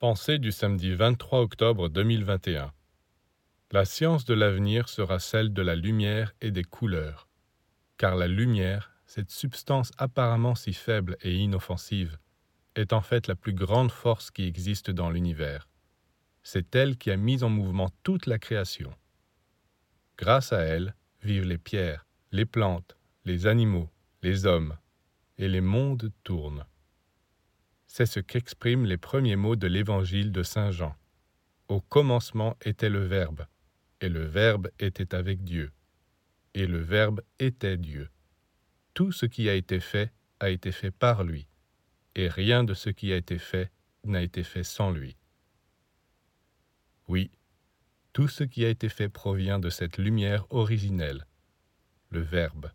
Pensée du samedi 23 octobre 2021. La science de l'avenir sera celle de la lumière et des couleurs. Car la lumière, cette substance apparemment si faible et inoffensive, est en fait la plus grande force qui existe dans l'univers. C'est elle qui a mis en mouvement toute la création. Grâce à elle vivent les pierres, les plantes, les animaux, les hommes, et les mondes tournent. C'est ce qu'expriment les premiers mots de l'évangile de Saint Jean. Au commencement était le Verbe, et le Verbe était avec Dieu, et le Verbe était Dieu. Tout ce qui a été fait a été fait par lui, et rien de ce qui a été fait n'a été fait sans lui. Oui, tout ce qui a été fait provient de cette lumière originelle, le Verbe.